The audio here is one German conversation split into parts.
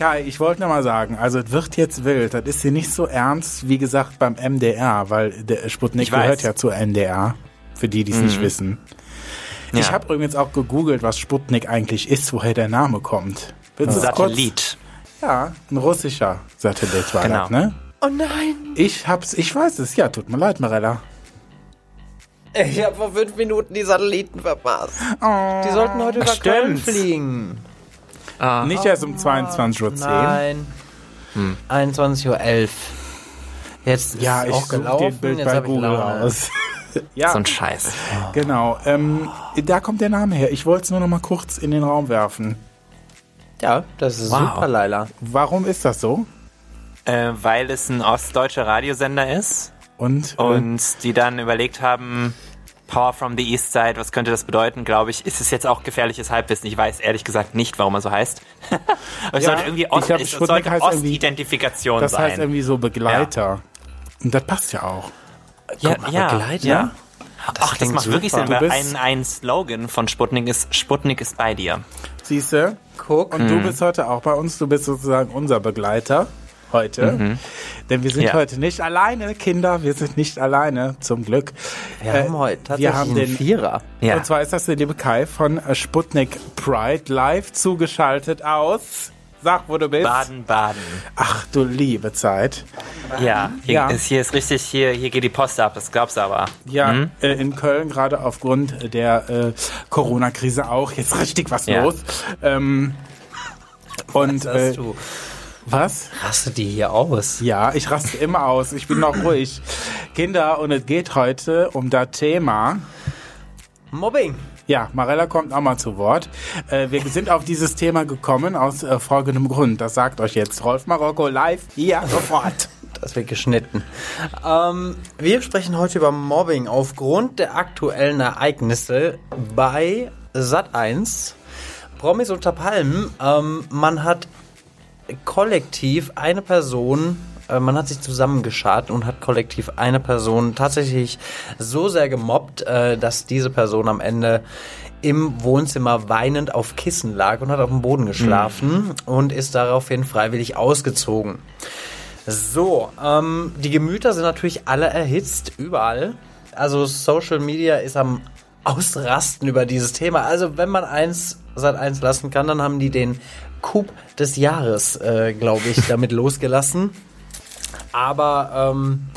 Kai, ich wollte noch mal sagen, also es wird jetzt wild. Das ist hier nicht so ernst, wie gesagt, beim MDR, weil der Sputnik Ich gehört ja zu NDR, für die, die es nicht wissen. Ich Ja. habe übrigens auch gegoogelt, was Sputnik eigentlich ist, woher der Name kommt. Willst du es kurz? Satellit. Ja, ein russischer Satellit war Genau. das, ne? Oh nein! Ich hab's, ich weiß es, ja, tut mir leid, Marella. Ich habe vor fünf Minuten die Satelliten verpasst. Oh. Die sollten heute über Stimmt. Köln fliegen. Nicht erst um 22.10 Uhr. Nein. 21.11 Uhr. Jetzt ist Ja, es ich auch gelaufen. den Bild jetzt bei Google raus. ja, So ein Scheiß. genau. Ähm, da kommt der Name her. Ich wollte es nur noch mal kurz in den Raum werfen. Ja, das ist Wow. super, Laila. Warum ist das so? Äh, weil es ein ostdeutscher Radiosender ist Und, äh, und die dann überlegt haben, Power from the East Side, was könnte das bedeuten, glaube ich. Ist es jetzt auch gefährliches Halbwissen? Ich weiß ehrlich gesagt nicht, warum er so heißt. Aber es Ja, sollte irgendwie Ost, glaub, es sollte Ostidentifikation das sein. heißt irgendwie so Begleiter. Und das passt ja auch. ja, mal, ja, Begleiter? ja. Ach, das macht wirklich super. Sinn, Du weil ein, ein Slogan von Sputnik ist, Sputnik ist bei dir. Siehste? Guck. Und du bist heute auch bei uns. Du bist sozusagen unser Begleiter heute. Denn wir sind Ja. heute nicht alleine, Kinder. Wir sind nicht alleine, zum Glück. Wir Äh, haben heute tatsächlich wir haben den Vierer. Ja. Und zwar ist das der liebe Kai von äh, Sputnik Pride live zugeschaltet aus. Sag, wo du bist. Baden, Baden. Ach du liebe Zeit. Ja, hier, Ja. Ist, hier ist richtig, hier, hier geht die Post ab, das du aber. Ja, Mhm. äh, in Köln gerade aufgrund der äh, Corona-Krise auch jetzt richtig was Ja. los. Ähm, und äh? Was? Raste die hier aus? Ja, ich raste immer aus. Ich bin noch ruhig. Kinder, und es geht heute um das Thema. Mobbing. Ja, Marella kommt auch mal zu Wort. Äh, wir sind auf dieses Thema gekommen aus äh, folgendem Grund. Das sagt euch jetzt Rolf Marokko live hier sofort. Das wird geschnitten. Ähm, wir sprechen heute über Mobbing aufgrund der aktuellen Ereignisse bei Sat1. Promis unter Palmen. Ähm, man hat kollektiv eine Person, äh, man hat sich zusammengeschart und hat kollektiv eine Person tatsächlich so sehr gemobbt, äh, dass diese Person am Ende im Wohnzimmer weinend auf Kissen lag und hat auf dem Boden geschlafen und ist daraufhin freiwillig ausgezogen. So, ähm, die Gemüter sind natürlich alle erhitzt, überall. Also Social Media ist am Ausrasten über dieses Thema. Also wenn man eins seit eins lassen kann, dann haben die den Coup des Jahres, äh, glaube ich, damit losgelassen. Aber ähm,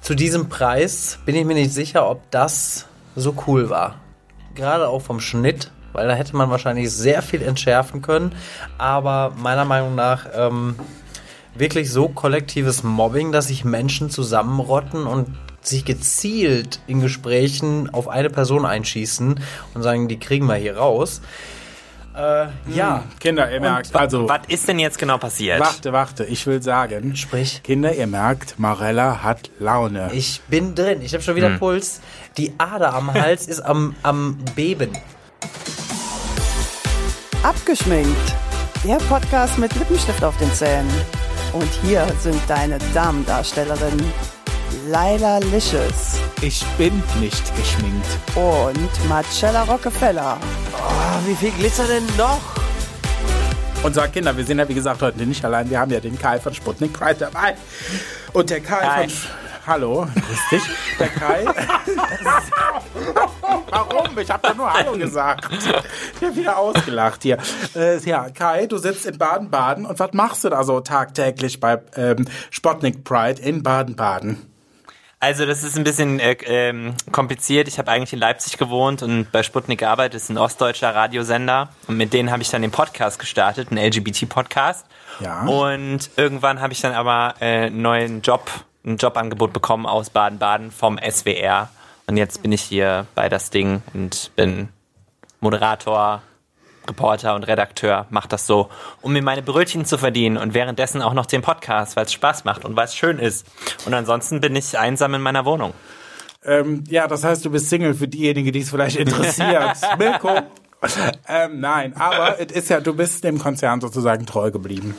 zu diesem Preis bin ich mir nicht sicher, ob das so cool war. Gerade auch vom Schnitt, weil da hätte man wahrscheinlich sehr viel entschärfen können. Aber meiner Meinung nach ähm, wirklich so kollektives Mobbing, dass sich Menschen zusammenrotten und sich gezielt in Gesprächen auf eine Person einschießen und sagen, die kriegen wir hier raus. Äh, ja, Kinder, ihr merkt, also, Was ist denn jetzt genau passiert? warte, warte, ich will sagen, sprich. Kinder, ihr merkt, Marella hat Laune. Ich bin drin. Ich habe schon wieder Puls. Die Ader am Hals ist am, am Beben. Abgeschminkt. Der Podcast mit Lippenstift auf den Zähnen. Und hier sind deine Damendarstellerinnen Laila Licious Ich bin nicht geschminkt. und Marcella Rockefeller. Oh, wie viel Glitzer denn noch? Und so, Kinder, wir sind ja wie gesagt heute nicht allein. Wir haben ja den Kai von Sputnik Pride dabei. Und der Kai Hi. von... Hallo, grüß dich. Der Kai... Warum? Ich habe doch nur Hallo gesagt. Ich habe wieder ausgelacht hier. Äh, ja, Kai, du sitzt in Baden-Baden. Und was machst du da so tagtäglich bei ähm, Sputnik Pride in Baden-Baden? Also das ist ein bisschen äh, ähm, kompliziert. Ich habe eigentlich in Leipzig gewohnt und bei Sputnik gearbeitet. Das ist ein ostdeutscher Radiosender. Und mit denen habe ich dann den Podcast gestartet, einen LGBT-Podcast. Ja. Und irgendwann habe ich dann aber äh, einen neuen Job, ein Jobangebot bekommen aus Baden-Baden vom SWR. Und jetzt bin ich hier bei das Ding und bin Moderator, Reporter und Redakteur, mach das so, um mir meine Brötchen zu verdienen und währenddessen auch noch den Podcast, weil es Spaß macht und weil es schön ist. Und ansonsten bin ich einsam in meiner Wohnung. Ähm, ja, das heißt, du bist Single für diejenigen, die es vielleicht interessiert. Milko. Ähm, nein, aber es ist ja, du bist dem Konzern sozusagen treu geblieben.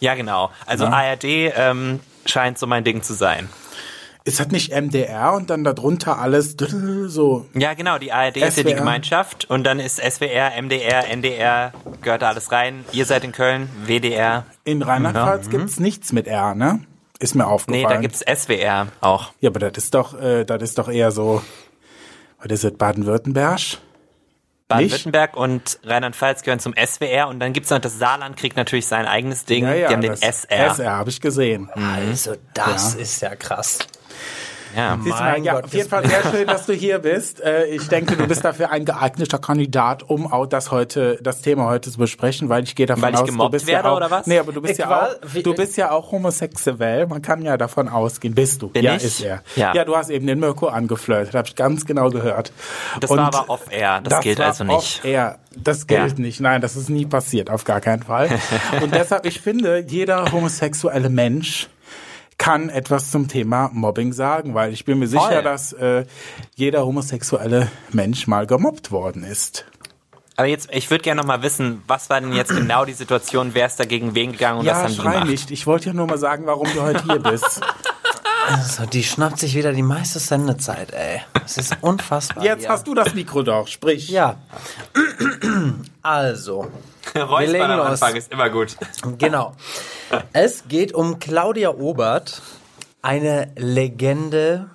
Ja, genau. Also ARD ähm, scheint so mein Ding zu sein. Ist das nicht MDR und dann darunter alles so? Ja, genau, die ARD ist ja die SWR. Gemeinschaft und dann ist SWR, MDR, NDR, gehört da alles rein. Ihr seid in Köln, WDR. In Rheinland-Pfalz gibt's nichts mit R, ne? Ist mir aufgefallen. Nee, da gibt's SWR auch. Ja, aber das ist doch, äh, das ist doch eher so, was ist das, Baden-Württemberg? Baden-Württemberg und Rheinland-Pfalz gehören zum SWR und dann gibt's noch das Saarland, kriegt natürlich sein eigenes Ding. die haben den SR. SR habe ich gesehen. Also, das ist ja krass. Ja. Siehst du mal, Mein ja, Gott, auf jeden das- Fall sehr schön, dass du hier bist. Äh, ich denke, du bist dafür ein geeigneter Kandidat, um auch das heute, das Thema heute zu besprechen, weil ich gehe davon Weil ich aus, du bist werde, ja auch, oder was? Nee, aber du bist Ich ja war- auch, du bist ja auch homosexuell. Man kann ja davon ausgehen. Bist du? Bin ja, ich? ist er. Ja. ja, du hast eben den Mirko angeflirtet, habe ich ganz genau gehört. Das Und war aber off-air, das, gilt war also nicht. Off-air. Das gilt Ja. nicht. Nein, das ist nie passiert, auf gar keinen Fall. Und deshalb, ich finde, jeder homosexuelle Mensch kann etwas zum Thema Mobbing sagen, weil ich bin mir sicher, Voll. dass äh, jeder homosexuelle Mensch mal gemobbt worden ist. Aber jetzt, ich würde gerne noch mal wissen, was war denn jetzt genau die Situation, wer ist dagegen wen gegangen und was ja, haben die gemacht? nicht. Ich wollte ja nur mal sagen, warum du heute hier bist. Also, die schnappt sich wieder die meiste Sendezeit, ey. Das ist unfassbar. Jetzt hier. hast du das Mikro doch, sprich. Ja. Also, Räuspern legen am los. Anfang ist immer gut. genau. Es geht um Claudia Obert, eine Legende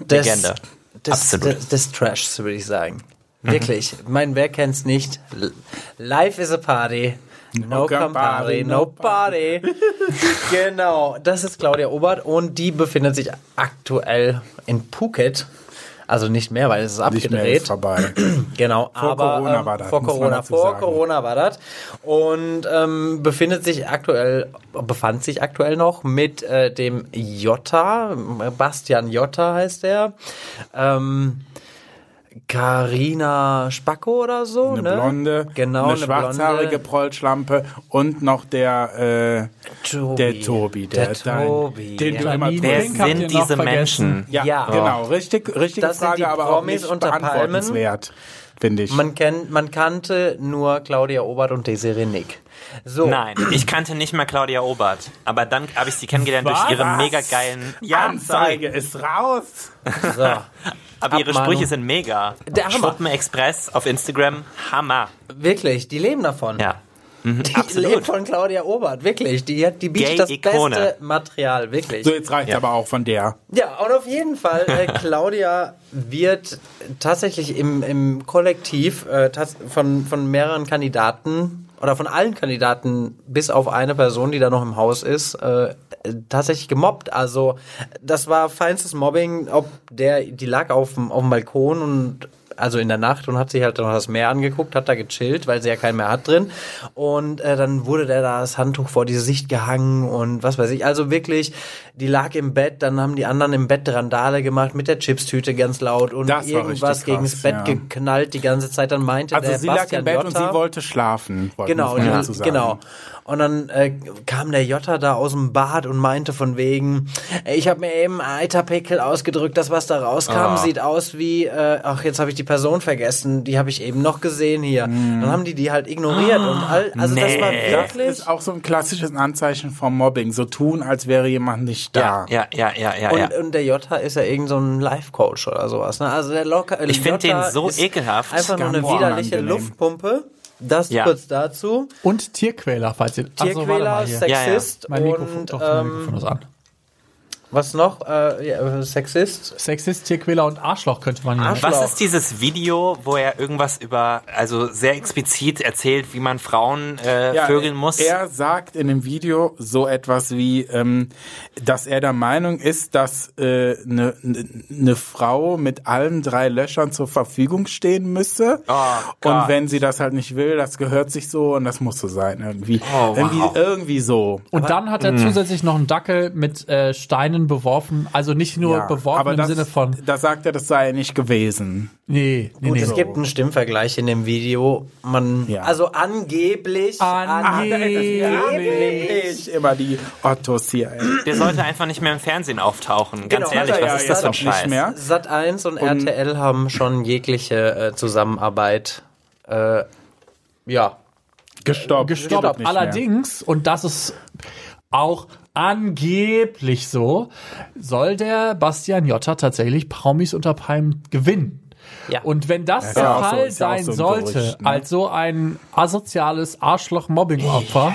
des, Legende. des, Absolut. des, des Trashs, würde ich sagen. Wirklich. Ich meine, wer kennt's nicht? Life is a party. No Campari, no party. genau, das ist Claudia Obert und die befindet sich aktuell in Phuket. Also nicht mehr, weil es ist Nicht mehr abgedreht. ist vorbei. Genau, Vor aber Corona ähm, war das, vor Corona, vor sagen. Corona war das und ähm, befindet sich aktuell, befand sich aktuell noch mit äh, dem Jota, Bastian Jota heißt er, ähm, Carina Spacco oder so, Eine ne? Blonde, genau, eine, eine schwarzhaarige. Prollschlampe und noch der, äh, Tobi. der Tobi, der, Der dein- Tobi, den du ja. immer Janine Wer sind diese vergessen? Menschen? Ja, Ja. genau, richtig, richtige Das sind Frage, die aber auch Promis nicht unter Palmen. Finde ich. Man, kennt, man kannte nur Claudia Obert und Desiree Nick. So, Nein, ich kannte nicht mal Claudia Obert. Aber dann habe ich sie kennengelernt durch Was? ihre mega geilen. Anzeige ist raus. so. Aber ihre Abmahnung. Sprüche sind mega. Der Hammer. Express auf Instagram, Hammer. wirklich, die leben davon. Ja. Die Absolut. lebt von Claudia Obert, wirklich. Die, hat, die bietet das beste Material, wirklich. So, jetzt reicht aber auch von der. Ja, und auf jeden Fall, äh, Claudia wird tatsächlich im, im Kollektiv äh, von, von mehreren Kandidaten oder von allen Kandidaten bis auf eine Person, die da noch im Haus ist, äh, tatsächlich gemobbt. Also das war feinstes Mobbing, ob der, die lag auf dem, auf dem Balkon und also in der Nacht und hat sich halt noch das Meer angeguckt, hat da gechillt, weil sie ja kein Meer hat drin. Und äh, dann wurde der da das Handtuch vor diese Sicht gehangen und was weiß ich. Also wirklich, die lag im Bett, dann haben die anderen im Bett Randale gemacht mit der Chipstüte ganz laut und Das irgendwas gegen das Bett ja. geknallt die ganze Zeit. Dann meinte Also der sie lag Bastian im Bett und Jotta, sie wollte schlafen. Genau, die, sagen. genau. Und dann äh, kam der Jota da aus dem Bad und meinte von wegen, "Ey, ich habe mir eben Eiterpickel ausgedrückt, das was da rauskam, Ah. sieht aus wie, äh, ach jetzt habe ich die Person vergessen, die habe ich eben noch gesehen hier. Hm. Dann haben die die halt ignoriert und all, also das Nee. war Das wirklich. ist auch so ein klassisches Anzeichen vom Mobbing. So tun, als wäre jemand nicht da. Ja, ja, ja, ja, und, ja. und der Jota ist ja irgend so ein Life-Coach oder sowas. Ne? Also der locker. Ich find Jota den so ist ekelhaft. Einfach nur eine widerliche unangenehm. Luftpumpe. Das Ja. kurz dazu. Und Tierquäler, falls ihr. Ach so, warte Tierquäler, mal hier. Sexist Mein Mikrofon, und doch, mein ähm, Mikrofon ist an. Was noch? Äh, ja, Sexist. Sexist, Tierquäler und Arschloch könnte man. Arschloch. Was ist dieses Video, wo er irgendwas über, also sehr explizit erzählt, wie man Frauen äh, Ja, vögeln muss? Er sagt in dem Video so etwas wie, ähm, dass er der Meinung ist, dass eine äh, ne, ne Frau mit allen drei Löchern zur Verfügung stehen müsse. Oh, und wenn sie das halt nicht will, das gehört sich so und das muss so sein irgendwie. Oh, wow. irgendwie, irgendwie so. Und dann hat er hm. zusätzlich noch einen Dackel mit äh, Steinen beworfen. Also nicht nur Ja, beworfen aber im das, Sinne von. Da sagt er, das sei nicht gewesen. Nee, nee, Gut, nee. es gibt einen Stimmvergleich in dem Video. Man, Ja. also angeblich, Ich immer die Ottos hier. Ey. Der sollte einfach nicht mehr im Fernsehen auftauchen. Ganz Genau. ehrlich, was ja ist das für ein Scheiß? mehr. Sat 1 und, RTL haben schon jegliche äh, Zusammenarbeit, äh, ja, Gestoppt. gestoppt. Geht nicht mehr. Allerdings, und das ist auch angeblich so, soll der Bastian Jotta tatsächlich Promis unter Palmen gewinnen. Ja. Und wenn das der ja so- Fall ja auch sein so sollte, Gerücht, ne? als so ein asoziales Arschloch-Mobbing-Opfer,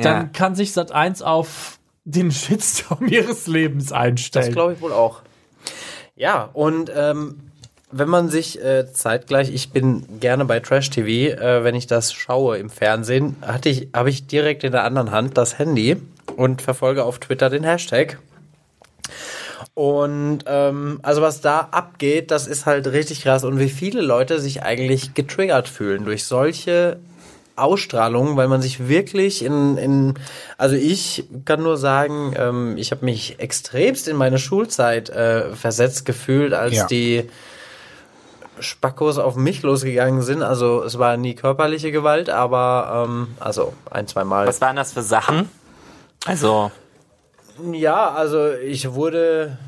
dann kann sich Sat1 auf den Shitstorm ihres Lebens Das einstellen. glaube ich wohl auch. Ja, und ähm, wenn man sich äh, zeitgleich, ich bin gerne bei Trash TV, äh, wenn ich das schaue im Fernsehen, hatte ich, habe ich direkt in der anderen Hand das Handy und verfolge auf Twitter den Hashtag. Und ähm, also was da abgeht, das ist halt richtig krass. Und wie viele Leute sich eigentlich getriggert fühlen durch solche Ausstrahlung, weil man sich wirklich in, in also ich kann nur sagen, ähm, ich habe mich extremst in meine Schulzeit äh, versetzt gefühlt, als Ja. die Spackos auf mich losgegangen sind. Also es war nie körperliche Gewalt, aber ähm, also ein, zwei Mal. Was waren das für Sachen? Also, Ja, also ich wurde,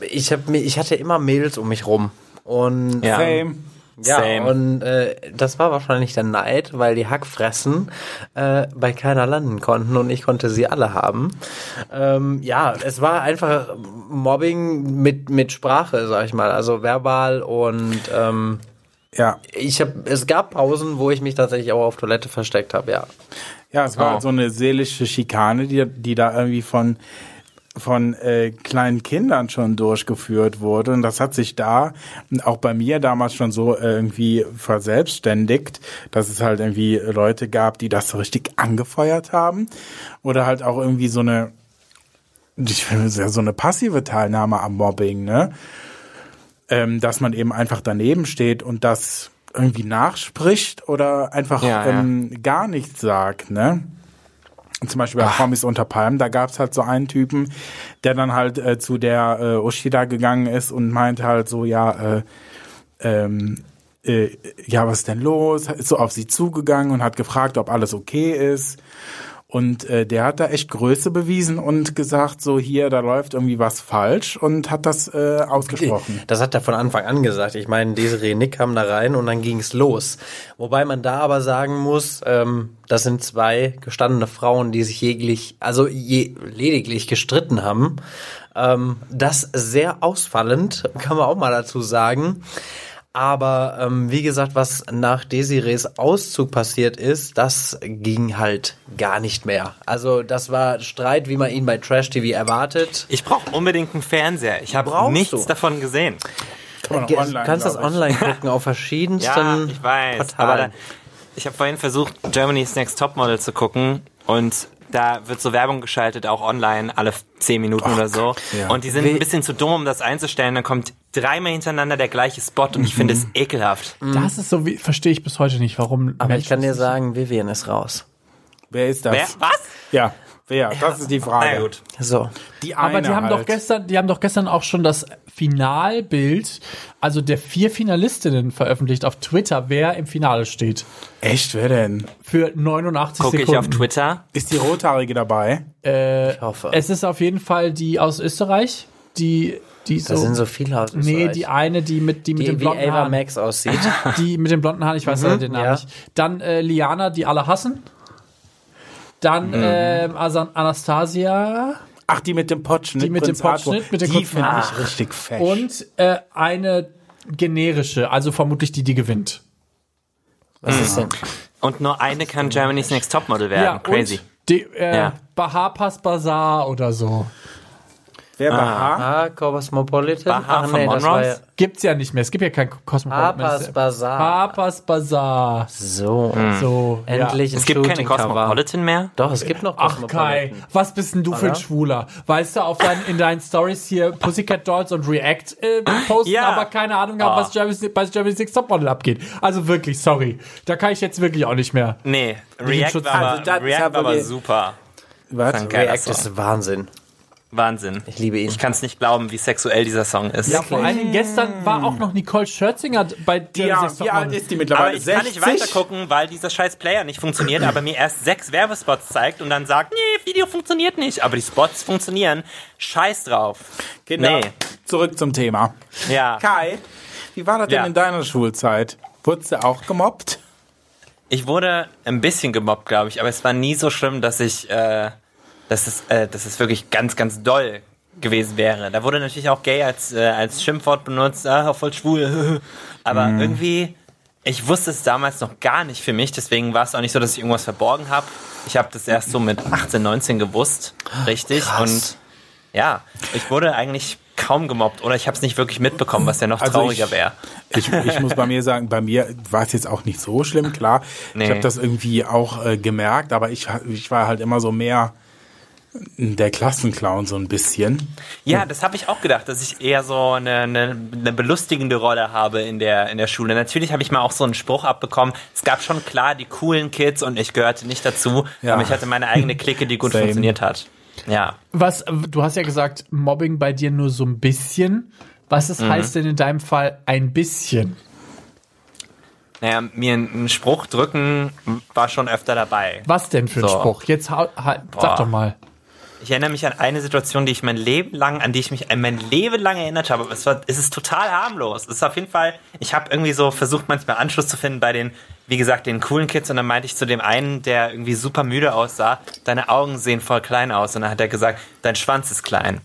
ich habe ich hatte immer Mädels um mich rum und ja. Same. Ja, Same. und äh, das war wahrscheinlich der Neid, weil die Hackfressen äh, bei keiner landen konnten und ich konnte sie alle haben. Ähm, ja, es war einfach Mobbing mit, mit Sprache, sag ich mal, also verbal und ähm, Ja. ich habe, es gab Pausen, wo ich mich tatsächlich auch auf Toilette versteckt habe, ja. Ja, es war Oh. halt so eine seelische Schikane, die, die da irgendwie von, von äh, kleinen Kindern schon durchgeführt wurde. Und das hat sich da auch bei mir damals schon so irgendwie verselbstständigt, dass es halt irgendwie Leute gab, die das so richtig angefeuert haben. Oder halt auch irgendwie so eine, ich finde, es ja so eine passive Teilnahme am Mobbing, ne? Ähm, dass man eben einfach daneben steht und das irgendwie nachspricht oder einfach Ja, ja. ähm, gar nichts sagt, ne? Zum Beispiel bei Promis unter Palmen, da gab's halt so einen Typen, der dann halt äh, zu der äh, Uschi da gegangen ist und meinte halt so, ja, äh, ähm, äh, ja, was ist denn los? Ist so auf sie zugegangen und hat gefragt, ob alles okay ist. Und äh, der hat da echt Größe bewiesen und gesagt, so hier, da läuft irgendwie was falsch und hat das äh, ausgesprochen. Das hat er von Anfang an gesagt. Ich meine, Desiree Nick kam da rein und dann ging es los. Wobei man da aber sagen muss, ähm, das sind zwei gestandene Frauen, die sich jeglich, also je, lediglich gestritten haben. Ähm, das sehr ausfallend, kann man auch mal dazu sagen. Aber ähm, wie gesagt, was nach Desirees Auszug passiert ist, das ging halt gar nicht mehr. Also das war Streit, wie man ihn bei Trash TV erwartet. ich brauche unbedingt einen Fernseher. Ich habe nichts du? davon gesehen. Kann online, kannst das online gucken auf verschiedensten Ja, ich weiß. Aber da, Portalen. ich habe vorhin versucht, Germany's Next Topmodel zu gucken und da wird so Werbung geschaltet, auch online, alle 10 Minuten oder so. ja. Und die sind ein bisschen zu dumm, um das einzustellen. Dann kommt dreimal hintereinander der gleiche Spot und ich finde es ekelhaft. Das ist so, wie, verstehe ich bis heute nicht, warum. Aber ich kann dir sagen, Vivian ist raus. Wer ist das? Wer? Was? Ja, wer? Das ist die Frage. Na gut. So. Die eine Aber die haben halt. doch gestern, die haben doch gestern auch schon das Finalbild, also der vier Finalistinnen veröffentlicht auf Twitter, wer im Finale steht. Echt, wer denn? Für 89 Gucke Sekunden. ich auf Twitter. Ist die Rothaarige dabei? Ich hoffe. Es ist auf jeden Fall die aus Österreich, die, die so. da sind so viele aus nee, Österreich. die eine, die mit, die mit die den wie blonden Ava Haaren. Max aussieht. Die mit den blonden Haaren, ich weiß leider den Namen ja. nicht. Dann äh, Liana, die alle hassen. Dann ähm, Asan Anastasia Ach, die mit dem Potschnitt. Die mit dem Prinz Arthur. Potschnitt, mit der Die finde Ah. ich richtig fett. und äh, eine generische, also vermutlich die, die gewinnt. Was ist denn? Und nur eine kann Germany's Next Topmodel werden. Crazy. Und die, äh, Ja. Bahapas Bazaar oder so. Wer war H? Ah, Cosmopolitan? Baha von das war ja Monrose? Gibt's ja nicht mehr. Es gibt ja kein Cosmopolitan. Papas Bazaar. Papas Bazaar. So. So, Endlich Ja. Es gibt keine. Cosmopolitan mehr. Doch, es gibt noch Ach Kai, was bist denn du für ein Schwuler? Weißt du, auf dein, in deinen Stories hier Pussycat Dolls und React äh, posten, Ja. aber keine Ahnung haben, was Germany's, bei Germany's Next Topmodel abgeht. Also wirklich, sorry. Da kann ich jetzt wirklich auch nicht mehr. Nee, React war, aber, Also das ist React aber war aber super. Was? React ist Wahnsinn. Wahnsinn. Ich liebe ihn. Ich kann es nicht glauben, wie sexuell dieser Song ist. Ja, vor allen Dingen gestern war auch noch Nicole Scherzinger bei Germany's Ja, wie alt ist die Aber mittlerweile? ich kann nicht weiter gucken, weil dieser scheiß Player nicht funktioniert, aber mir erst sechs Werbespots zeigt und dann sagt, nee, Video funktioniert nicht. Aber die Spots funktionieren. Scheiß drauf. Kinder, Nee. zurück zum Thema. Ja. Kai, wie war das denn Ja. in deiner Schulzeit? Wurdest du auch gemobbt? Ich wurde ein bisschen gemobbt, glaube ich, aber es war nie so schlimm, dass ich äh, dass es, äh, dass es wirklich ganz, ganz doll gewesen wäre. Da wurde natürlich auch gay als, äh, als Schimpfwort benutzt, ah, voll schwul. Aber irgendwie, ich wusste es damals noch gar nicht für mich, deswegen war es auch nicht so, dass ich irgendwas verborgen habe. Ich habe das erst so mit 18, 19 gewusst, richtig. Und ja, ich wurde eigentlich kaum gemobbt oder ich habe es nicht wirklich mitbekommen, was ja noch Also trauriger wäre. Ich, ich muss bei mir sagen, bei mir war es jetzt auch nicht so schlimm, klar. Nee. Ich habe das irgendwie auch äh, gemerkt, aber ich, ich war halt immer so mehr der Klassenclown so ein bisschen. Ja, das habe ich auch gedacht, dass ich eher so eine, eine, eine belustigende Rolle habe in der, in der Schule. Natürlich habe ich mal auch so einen Spruch abbekommen. Es gab schon klar die coolen Kids und ich gehörte nicht dazu, Ja. aber ich hatte meine eigene Clique, die gut Same. funktioniert hat. Ja. Was, du hast ja gesagt, Mobbing bei dir nur so ein bisschen. Was Mhm. ist, heißt denn in deinem Fall ein bisschen? Naja, mir einen Spruch drücken war schon öfter dabei. Was denn für ein So. Spruch? Jetzt hau, ha, Boah. sag doch mal. Ich erinnere mich an eine Situation, die ich mein Leben lang, an die ich mich mein Leben lang erinnert habe. Es war, es ist total harmlos. Es ist auf jeden Fall, ich habe irgendwie so versucht, manchmal Anschluss zu finden bei den, wie gesagt, den coolen Kids. Und dann meinte ich zu dem einen, der irgendwie super müde aussah, deine Augen sehen voll klein aus. Und dann hat er gesagt, dein Schwanz ist klein.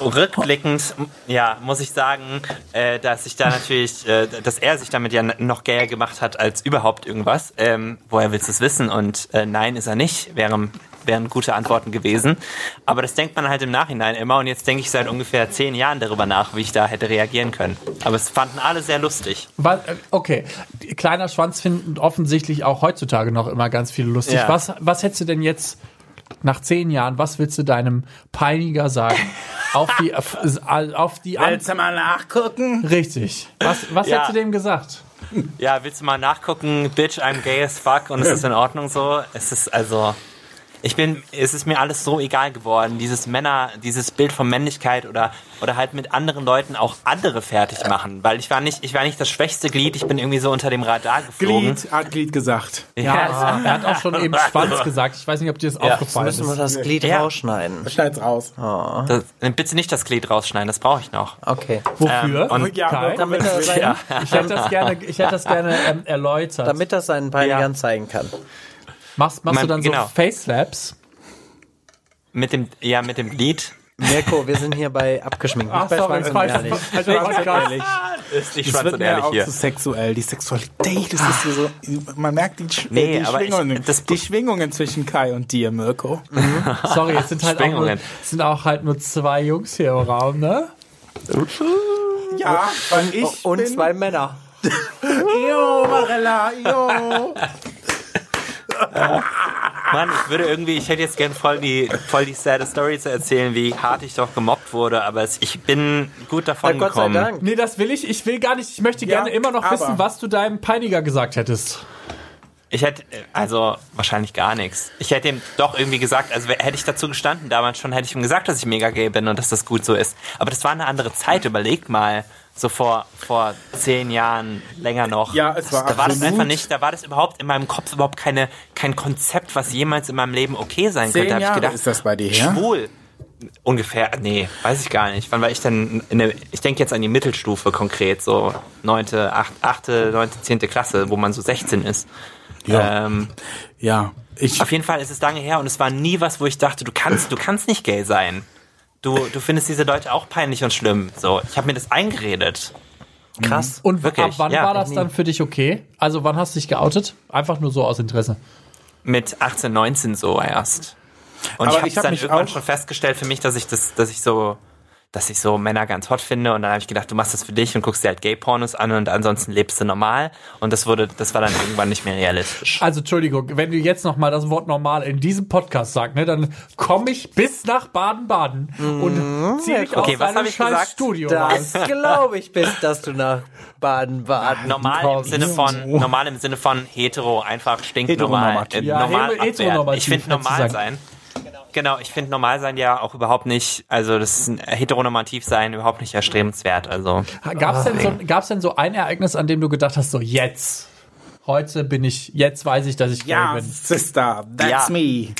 Rückblickend, ja, muss ich sagen, äh, dass ich da natürlich, äh, dass er sich damit ja noch gayer gemacht hat als überhaupt irgendwas. Ähm, woher willst du es wissen? Und äh, nein, ist er nicht. Wären, wären gute Antworten gewesen. Aber das denkt man halt im Nachhinein immer. Und jetzt denke ich seit ungefähr zehn Jahren darüber nach, wie ich da hätte reagieren können. Aber es fanden alle sehr lustig. Was, äh, okay, kleiner Schwanz finden offensichtlich auch heutzutage noch immer ganz viele lustig. Ja. Was, was hättest du denn jetzt nach zehn Jahren, was willst du deinem Peiniger sagen? auf die, auf, auf die An Willst du mal nachgucken? Richtig. Was, was Ja. hättest du dem gesagt? Ja, willst du mal nachgucken? Bitch, I'm gay as fuck und es ist in Ordnung so. Es ist also. Ich bin, es ist mir alles so egal geworden. Dieses Männer, dieses Bild von Männlichkeit oder, oder halt mit anderen Leuten auch andere fertig machen. Weil ich war nicht, ich war nicht das schwächste Glied, ich bin irgendwie so unter dem Radar geflogen. Glied, hat Glied gesagt. Ja, er hat auch schon eben Schwanz gesagt. Ich weiß nicht, ob dir das Ja. aufgefallen Müssen wir ist. das Glied Ja. rausschneiden. Schneid's raus. Das, bitte nicht das Glied rausschneiden, das brauche ich noch. Okay. Wofür? Ähm, und- Ja? Damit er, sein, ich hätte das gerne, ich hätte das gerne ähm, erläutert. damit er seinen Peinigern Ja. zeigen kann. Machst machst du Man- dann so genau. Face-Labs? Mit dem, ja, mit dem Glied. Mirko, wir sind hier bei abgeschminkt, nicht bei Schwanz und ehrlich. Ehrlich. Ist nicht wird und ehrlich auch hier. zu sexuell. Die Sexualität, das ist hier so, man merkt die, Sch Nee, die, aber ich- Schwingungen, das- die Schwingungen zwischen Kai und dir, Mirko. Sorry, es sind halt auch nur, Schwingungen. sind auch halt nur zwei Jungs hier im Raum, ne? Ja, weil ich Und bin, zwei Männer. Jo, Marella, jo. Mann, ich würde irgendwie, ich hätte jetzt gern voll die, voll die sad Story zu erzählen, wie hart ich doch gemobbt wurde, aber es, ich bin gut Ja, davon Gott sei gekommen. Dank. Nee, das will ich. Ich will gar nicht. Ich möchte Ja, gerne immer noch aber- wissen, was du deinem Peiniger gesagt hättest. Ich hätte, also wahrscheinlich gar nichts. Ich hätte ihm doch irgendwie gesagt, also hätte ich dazu gestanden damals schon, hätte ich ihm gesagt, dass ich mega gay bin und dass das gut so ist. Aber das war eine andere Zeit, überlegt mal. So vor, vor zehn Jahren, länger noch. Ja, es war Da war das einfach nicht, da war das überhaupt in meinem Kopf überhaupt keine, kein Konzept, was jemals in meinem Leben okay sein Zehn könnte. Jahre ich gedacht, ist das bei dir her? Schwul. Ungefähr, nee, weiß ich gar nicht. Wann war ich denn in der, ich denke jetzt an die Mittelstufe konkret, so neunte, acht, achte, neunte, zehnte Klasse, wo man so 16 ist. Ja. Ähm, Ja, ich, auf jeden Fall ist es lange her und es war nie was, wo ich dachte, du kannst, du kannst nicht gay sein. Du, du findest diese Leute auch peinlich und schlimm. So, ich habe mir das eingeredet. Krass. Und Wirklich, ab wann ja. war das dann für dich okay? Also wann hast du dich geoutet? Einfach nur so aus Interesse. Mit 18, 19 so erst. Und Aber ich habe hab dann irgendwann schon festgestellt für mich, dass ich das, dass ich so, dass ich so Männer ganz hot finde und dann habe ich gedacht, du machst das für dich und guckst dir halt Gay-Pornos an und ansonsten lebst du normal und das wurde, das war dann irgendwann nicht mehr realistisch. Also Entschuldigung, wenn du jetzt noch mal das Wort normal in diesem Podcast sagst, ne, dann komme ich bis nach Baden-Baden und ziehe mich Okay, aus was hab deinem ich scheiß gesagt? Studio. Das glaube ich bis, dass du nach Baden-Baden Normal im kommst. Sinne von, normal im Sinne von hetero, einfach stinknormal. Heteronormativ. Äh, Ja, normal heteronormativ, Ich finde normal sagen. sein. Genau, ich finde normal sein ja auch überhaupt nicht, also das heteronormativ sein überhaupt nicht erstrebenswert. Also Gab's denn, so, gab's denn so ein Ereignis, an dem du gedacht hast, so jetzt, heute bin ich, jetzt weiß ich, dass ich ja, gay bin? Sister, that's Ja. me.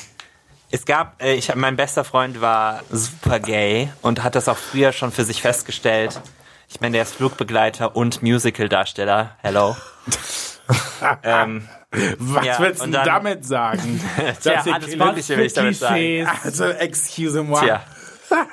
es gab, äh, ich hab, mein bester Freund war super gay und hat das auch früher schon für sich festgestellt. Ich meine, der ist Flugbegleiter und Musical-Darsteller. Hello. ähm, Was Ja, willst du dann- damit sagen? Tja, alles Mögliche will ich damit sagen. Also, excuse moi. Tja.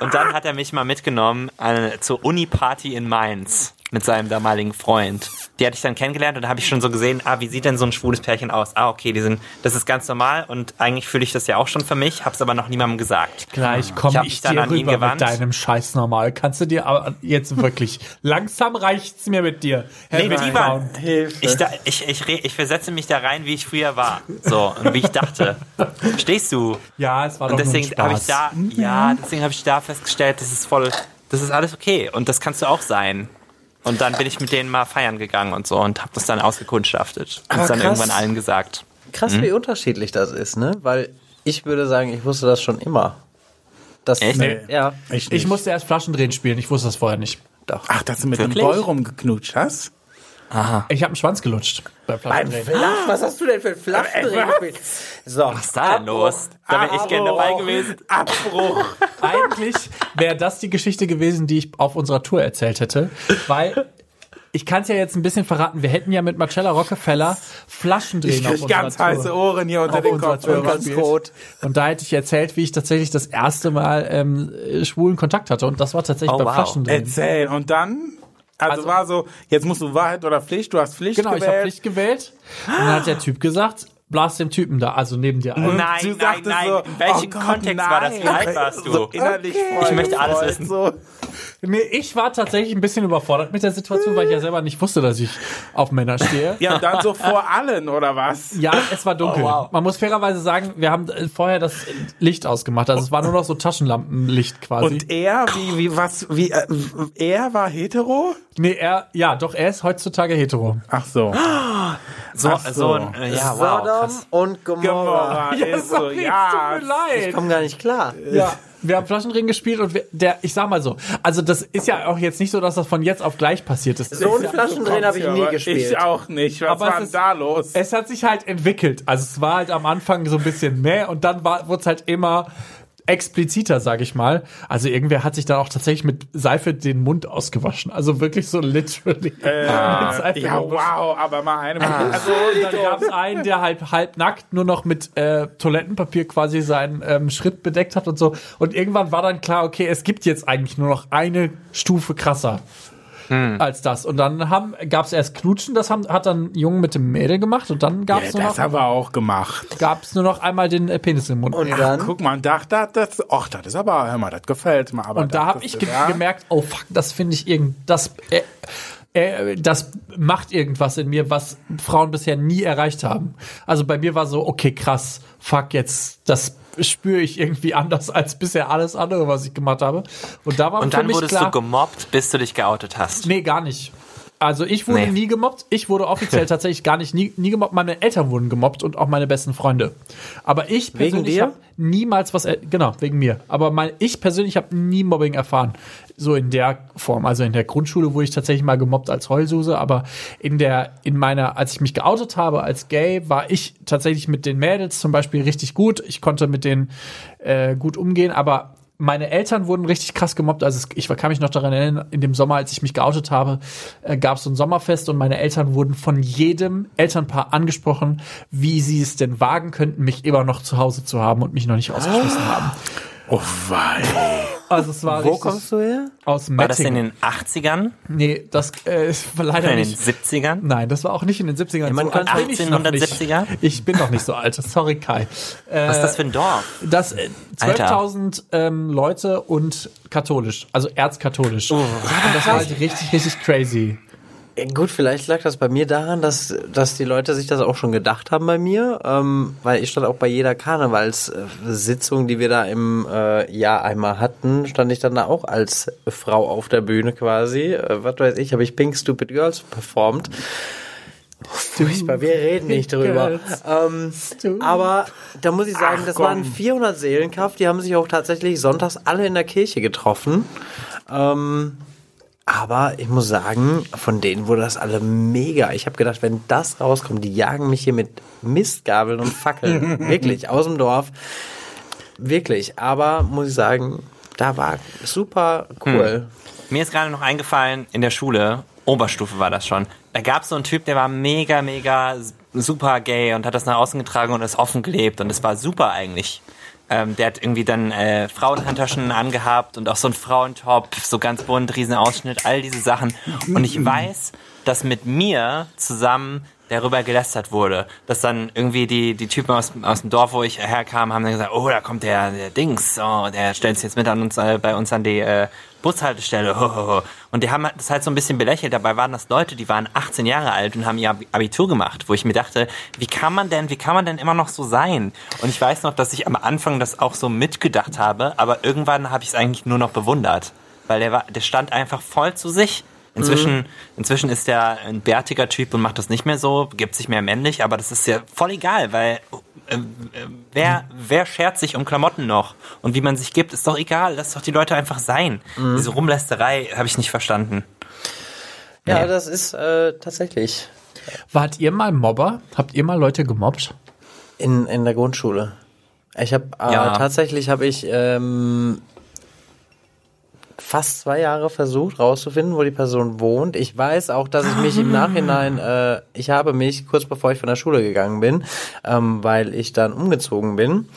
Und dann hat er mich mal mitgenommen äh, zur Uni-Party in Mainz mit seinem damaligen Freund. Die hatte ich dann kennengelernt und da habe ich schon so gesehen, ah, wie sieht denn so ein schwules Pärchen aus? Ah, okay, die sind, das ist ganz normal und eigentlich fühle ich das ja auch schon für mich, hab's aber noch niemandem gesagt. Gleich Ich komme ich, dann dir an ihn rüber mit deinem Scheiß normal. Kannst du dir aber jetzt wirklich langsam reicht's mir mit dir. Herr Nee, die Wittbraun. waren- Hilfe. Ich, da, ich, ich, ich versetze mich da rein, wie ich früher war. So, und wie ich dachte. Stehst du? Ja, es war doch Und deswegen nur ein habe ich da, ja, deswegen habe ich da festgestellt, das ist voll, das ist alles okay und das kannst du auch sein. Und dann bin ich mit denen mal feiern gegangen und so und habe das dann ausgekundschaftet und Aber dann krass. irgendwann allen gesagt. Krass, Mhm. wie unterschiedlich das ist, ne? Weil ich würde sagen, ich wusste das schon immer. Das, Echt? Nee. Ja, Ich, Ich musste erst Flaschendrehen spielen, ich wusste das vorher nicht. doch. Ach, dass du mit Wirklich? dem Boy rumgeknutscht hast? Ich habe einen Schwanz gelutscht bei Flaschendrehen. Flach, was hast du denn für Flaschendrehen gespielt? So, Was ist da denn los? Da wäre ich gerne dabei gewesen. Abbruch. Eigentlich wäre das die Geschichte gewesen, die ich auf unserer Tour erzählt hätte, weil ich kann es ja jetzt ein bisschen verraten. Wir hätten ja mit Marcella Rockefeller Flaschendrehen Ich auf unserer ganz Tour. heiße Ohren hier unter Auf den Kopfhörern. Und da hätte ich erzählt, wie ich tatsächlich das erste Mal ähm, äh, schwulen Kontakt hatte. Und das war tatsächlich Oh, beim wow. Flaschendrehen. Erzähl. Und dann? Also, Also- war so, jetzt musst du Wahrheit oder Pflicht, du hast Pflicht Genau, ich habe gewählt. Pflicht gewählt. Und dann hat der Typ gesagt, blas dem Typen da, also neben dir ein. Nein, du nein, nein. So, In welchem oh Gott, Kontext war das? Wie nein. alt warst du? So innerlich voll Ich möchte alles wissen. So. Nee, ich war tatsächlich ein bisschen überfordert mit der Situation, weil ich ja selber nicht wusste, dass ich auf Männer stehe. Ja, und dann so vor allen, oder was? Ja, es war dunkel. Oh, wow. Man muss fairerweise sagen, wir haben äh, vorher das Licht ausgemacht. Also es war nur noch so Taschenlampenlicht quasi. Und er, wie, wie, was, wie, äh, er war hetero? nee, er, ja, doch, er ist heutzutage hetero. Ach so. So, Ach so. so ein, ja, wow. Sodom und Gomorra. Gomorra ist so, sorry, ja. es tut mir leid. Ich komme gar nicht klar. Ja, wir haben Flaschenring gespielt und wir, der, ich sag mal so, also das ist ja auch jetzt nicht so, dass das von jetzt auf gleich passiert ist. So ein Flaschendrehen habe ich nie gespielt. Ich auch nicht. Was Aber war es denn ist- da los? Es hat sich halt entwickelt. Also es war halt am Anfang so ein bisschen mehr und dann wurde es halt immer expliziter, sag ich mal. Also irgendwer hat sich dann auch tatsächlich mit Seife den Mund ausgewaschen. Also wirklich so literally. Seife ja, wow, aber mal eine. Also, Und dann gab es einen, der halt halb nackt nur noch mit äh, Toilettenpapier quasi seinen ähm, Schritt bedeckt hat und so. Und irgendwann war dann klar, okay, es gibt jetzt eigentlich nur noch eine Stufe krasser. Als das. Und dann haben, gab es erst Knutschen, das haben, hat dann ein Junge mit dem Mädel gemacht und dann gab es ja, nur, das noch- haben wir auch gemacht. gab's nur noch einmal den äh, Penis im Mund. Und Und, dann? Guck mal, und dachte, das, ach, das ist aber, hör mal, das gefällt mir. Aber da habe ich ge ja? gemerkt, oh fuck, das finde ich irgend, das, äh, äh, das macht irgendwas in mir, was Frauen bisher nie erreicht haben. Also bei mir war so, okay, krass, fuck, jetzt, das spüre ich irgendwie anders als bisher alles andere, was ich gemacht habe. Und da war Und dann wurdest klar, du gemobbt, bis du dich geoutet hast. Nee, gar nicht. Also ich wurde Nee. nie gemobbt. Ich wurde offiziell tatsächlich gar nicht nie, nie gemobbt. Meine Eltern wurden gemobbt und auch meine besten Freunde. Aber ich persönlich habe niemals was, genau, wegen mir. Aber mein, ich persönlich habe nie Mobbing erfahren. So in der Form. Also in der Grundschule wurde ich tatsächlich mal gemobbt als Heulsuse, aber in der, in meiner, als ich mich geoutet habe als gay, war ich tatsächlich mit den Mädels zum Beispiel richtig gut. Ich konnte mit denen äh, gut umgehen, aber meine Eltern wurden richtig krass gemobbt. Also ich kann mich noch daran erinnern, in dem Sommer, als ich mich geoutet habe, äh, gab es so ein Sommerfest und meine Eltern wurden von jedem Elternpaar angesprochen, wie sie es denn wagen könnten, mich immer noch zu Hause zu haben und mich noch nicht ausgeschlossen haben. Oh, wei. Also es war Wo kommst du her? aus War das in Mettingen. den 80ern? Nee, das äh, war leider Oder in den nicht. 70ern? Nein, das war auch nicht in den 70ern. man so kann- alt bin ich noch nicht. 1870er? Ich bin noch nicht so alt. Sorry, Kai. Äh, Was ist das für ein Dorf? Das äh, Alter. 12.000 ähm, Leute und katholisch, also erzkatholisch. und das war halt richtig, richtig crazy. Ja, Gut, vielleicht lag das bei mir daran, dass, dass die Leute sich das auch schon gedacht haben bei mir, ähm, weil ich stand auch bei jeder Karnevalssitzung, die wir da im äh, Jahr einmal hatten, stand ich dann da auch als Frau auf der Bühne quasi. Äh, was weiß ich, habe ich Pink Stupid Girls performt. Furchtbar, wir reden nicht drüber. Girls. Ähm, aber da muss ich sagen, Ach, das waren 400 Seelenkraft, die haben sich auch tatsächlich sonntags alle in der Kirche getroffen. Ähm, aber ich muss sagen, von denen wurde das alle mega. Ich habe gedacht, wenn das rauskommt, die jagen mich hier mit Mistgabeln und Fackeln. Wirklich, aus dem Dorf. Wirklich. Aber muss ich sagen, da war super cool. Mir ist gerade noch eingefallen, in der Schule, Oberstufe war das schon, da gab es so einen Typ, der war mega, mega super gay und hat das nach außen getragen und ist offen gelebt und es war super eigentlich. Ähm, der hat irgendwie dann äh, Frauenhandtaschen angehabt und auch so einen Frauentop, so ganz bunt, riesen Ausschnitt, all diese Sachen. Und ich weiß, dass mit mir zusammen darüber gelästert wurde. Dass dann irgendwie die, die Typen aus, aus dem Dorf, wo ich herkam, haben dann gesagt, oh, da kommt der, der Dings, oh, der stellt sich jetzt mit an uns, äh, bei uns an die äh, Bushaltestelle. Ho, ho, ho. Und die haben das halt so ein bisschen belächelt. Dabei waren das Leute, die waren 18 Jahre alt und haben ihr Abitur gemacht, wo ich mir dachte, wie kann man denn, wie kann man denn immer noch so sein? Und ich weiß noch, dass ich am Anfang das auch so mitgedacht habe, aber irgendwann habe ich es eigentlich nur noch bewundert. Weil der war, der stand einfach voll zu sich Inzwischen, mhm. inzwischen ist er ein bärtiger Typ und macht das nicht mehr so, gibt sich mehr männlich, aber das ist ja voll egal, weil äh, äh, wer, wer schert sich um Klamotten noch? Und wie man sich gibt, ist doch egal, lass doch die Leute einfach sein. Mhm. Diese Rumlästerei habe ich nicht verstanden. Ja, nee. das ist äh, tatsächlich. Wart ihr mal Mobber? Habt ihr mal Leute gemobbt? In, in der Grundschule. Ich habe äh, ja. tatsächlich habe ich ähm, fast zwei Jahre versucht rauszufinden, wo die Person wohnt. Ich weiß auch, dass ich mich im Nachhinein, äh, ich habe mich kurz bevor ich von der Schule gegangen bin, ähm, weil ich dann umgezogen bin,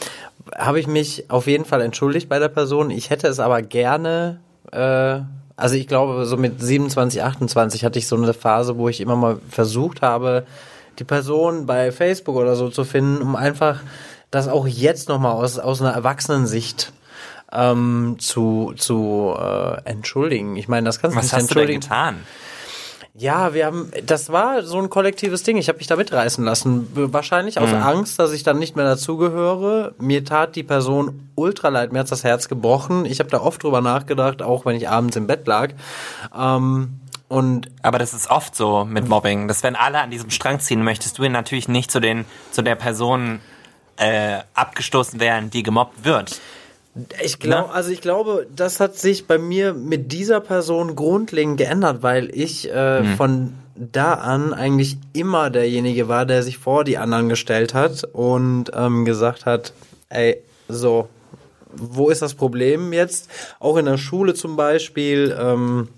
habe ich mich auf jeden Fall entschuldigt bei der Person. Ich hätte es aber gerne, äh, also ich glaube, so mit 27, 28 hatte ich so eine Phase, wo ich immer mal versucht habe, die Person bei Facebook oder so zu finden, um einfach das auch jetzt nochmal aus, aus einer Erwachsenensicht ähm, zu, zu äh, entschuldigen. Ich meine, das kannst du nicht entschuldigen. Was hast du denn getan? Ja, wir haben, das war so ein kollektives Ding. Ich habe mich da mitreißen lassen. Wahrscheinlich aus mhm. Angst, dass ich dann nicht mehr dazugehöre. Mir tat die Person ultra leid. Mir hat das Herz gebrochen. Ich habe da oft drüber nachgedacht, auch wenn ich abends im Bett lag. Ähm, und aber das ist oft so mit Mobbing, dass wenn alle an diesem Strang ziehen, möchtest du ihn natürlich nicht zu den zu der Person äh, abgestoßen werden, die gemobbt wird. Ich glaube, also ich glaube, das hat sich bei mir mit dieser Person grundlegend geändert, weil ich äh, mhm. von da an eigentlich immer derjenige war, der sich vor die anderen gestellt hat und ähm, gesagt hat, ey, so, wo ist das Problem jetzt? Auch in der Schule zum Beispiel. Ähm,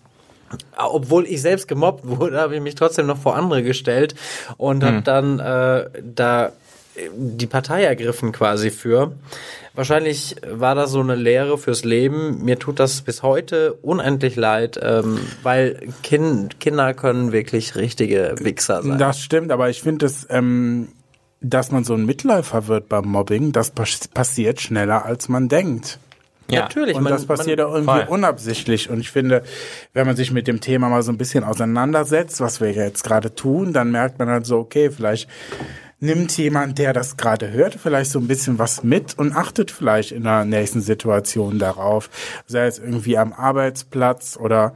obwohl ich selbst gemobbt wurde, habe ich mich trotzdem noch vor andere gestellt und habe mhm. dann äh, da die Partei ergriffen quasi für. Wahrscheinlich war das so eine Lehre fürs Leben. Mir tut das bis heute unendlich leid, ähm, weil kind, Kinder können wirklich richtige Wichser sein. Das stimmt, aber ich finde es, ähm, dass man so ein Mitläufer wird beim Mobbing, das passiert schneller, als man denkt. Ja, natürlich. Und man, das passiert man, auch irgendwie voll. unabsichtlich. Und ich finde, wenn man sich mit dem Thema mal so ein bisschen auseinandersetzt, was wir jetzt gerade tun, dann merkt man halt so, okay, vielleicht nimmt jemand, der das gerade hört, vielleicht so ein bisschen was mit und achtet vielleicht in der nächsten Situation darauf. Sei es irgendwie am Arbeitsplatz oder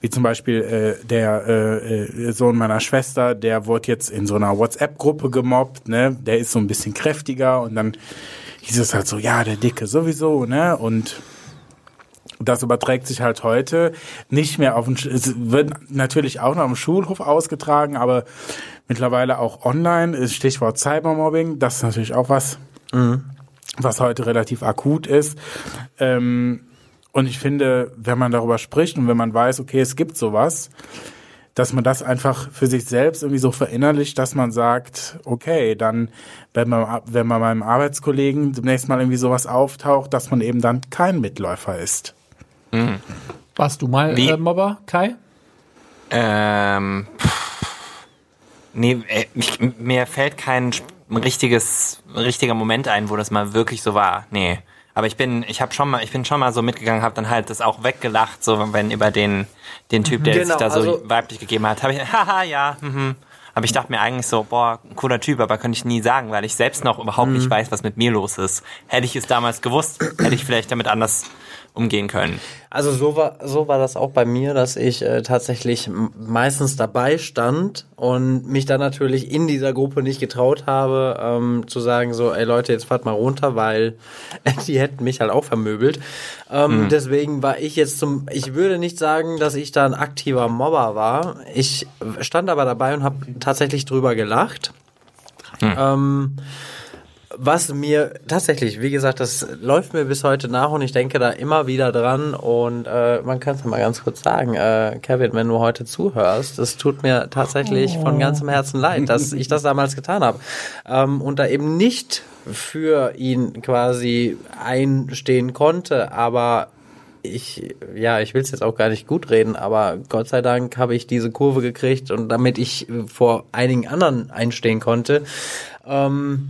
wie zum Beispiel äh, der äh, äh, Sohn meiner Schwester, der wurde jetzt in so einer WhatsApp-Gruppe gemobbt, ne? Der ist so ein bisschen kräftiger und dann hieß es halt so, ja, der Dicke sowieso, ne? Und das überträgt sich halt heute nicht mehr auf den, es wird natürlich auch noch am Schulhof ausgetragen, aber mittlerweile auch online, ist Stichwort Cybermobbing, das ist natürlich auch was, mhm. was heute relativ akut ist. Ähm, und ich finde, wenn man darüber spricht und wenn man weiß, okay, es gibt sowas, dass man das einfach für sich selbst irgendwie so verinnerlicht, dass man sagt, okay, dann, wenn man, wenn man meinem Arbeitskollegen demnächst mal irgendwie sowas auftaucht, dass man eben dann kein Mitläufer ist. Mhm. Warst du mal äh, Mobber, Kai? Ähm, Nee, äh, ich, mir fällt kein richtiges, richtiger Moment ein, wo das mal wirklich so war. Nee. Aber ich bin, ich habe schon mal, ich bin schon mal so mitgegangen, habe dann halt das auch weggelacht, so wenn über den, den Typ, der genau, sich da so also, weiblich gegeben hat, habe ich, haha, ja, mhm. Aber ich dachte mir eigentlich so, boah, cooler Typ, aber könnte ich nie sagen, weil ich selbst noch überhaupt nicht mhm. weiß, was mit mir los ist. Hätte ich es damals gewusst, hätte ich vielleicht damit anders umgehen können. Also so war, so war das auch bei mir, dass ich äh, tatsächlich meistens dabei stand und mich dann natürlich in dieser Gruppe nicht getraut habe, ähm, zu sagen so, ey Leute, jetzt fahrt mal runter, weil die hätten mich halt auch vermöbelt. Ähm, mhm. Deswegen war ich jetzt zum, ich würde nicht sagen, dass ich da ein aktiver Mobber war. Ich stand aber dabei und habe tatsächlich drüber gelacht. Mhm. Ähm, was mir tatsächlich, wie gesagt, das läuft mir bis heute nach und ich denke da immer wieder dran und äh, man kann es mal ganz kurz sagen, äh, Kevin, wenn du heute zuhörst, es tut mir tatsächlich von ganzem Herzen leid, dass ich das damals getan habe ähm, und da eben nicht für ihn quasi einstehen konnte, aber ich, ja, ich will es jetzt auch gar nicht gut reden, aber Gott sei Dank habe ich diese Kurve gekriegt und damit ich vor einigen anderen einstehen konnte. Ähm,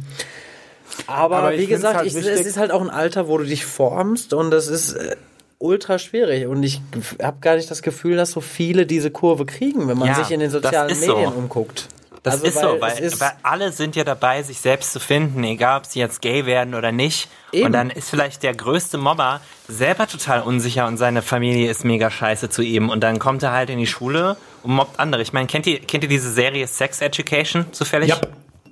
aber, Aber wie gesagt, halt ich, es ist halt auch ein Alter, wo du dich formst und das ist äh, ultra schwierig und ich habe gar nicht das Gefühl, dass so viele diese Kurve kriegen, wenn man Ja, sich in den sozialen ist so. Medien umguckt. Das Also, ist weil so, weil, ist- weil alle sind ja dabei, sich selbst zu finden, egal ob sie jetzt gay werden oder nicht. Eben. Und dann ist vielleicht der größte Mobber selber total unsicher und seine Familie ist mega scheiße zu ihm. Und dann kommt er halt in die Schule und mobbt andere. Ich meine, kennt ihr, kennt ihr diese Serie Sex Education zufällig? Ja.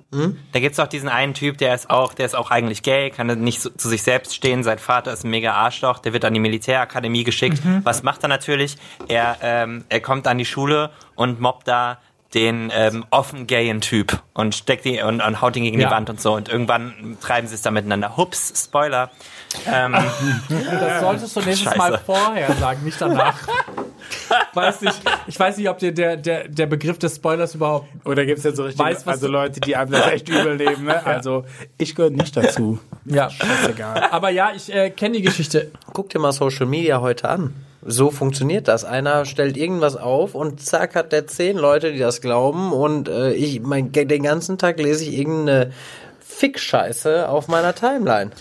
Da gibt's auch diesen einen Typ, der ist auch, der ist auch eigentlich gay, kann nicht so, zu sich selbst stehen. Sein Vater ist ein mega Arschloch, der wird an die Militärakademie geschickt. Was macht er natürlich? Er, ähm, er kommt an die Schule und mobbt da den ähm, offen gayen Typ und steckt die und, und haut ihn gegen Ja. die Wand und so. Und irgendwann treiben sie es da miteinander. Hups, Spoiler. Ähm, Das solltest du nächstes Scheiße. Mal vorher sagen, nicht danach. weiß nicht, ich weiß nicht, ob dir der, der, der Begriff des Spoilers überhaupt. Oder gibt es jetzt so richtig, Weiß, was also Leute, die einem das echt übel nehmen, ne? Also, ich gehöre nicht dazu. Ja. Ist egal. Aber ja, ich äh, kenne die Geschichte. Guck dir mal Social Media heute an. So funktioniert das. Einer stellt irgendwas auf und zack hat der zehn Leute, die das glauben und äh, ich mein, den ganzen Tag lese ich irgendeine Fick-Scheiße auf meiner Timeline.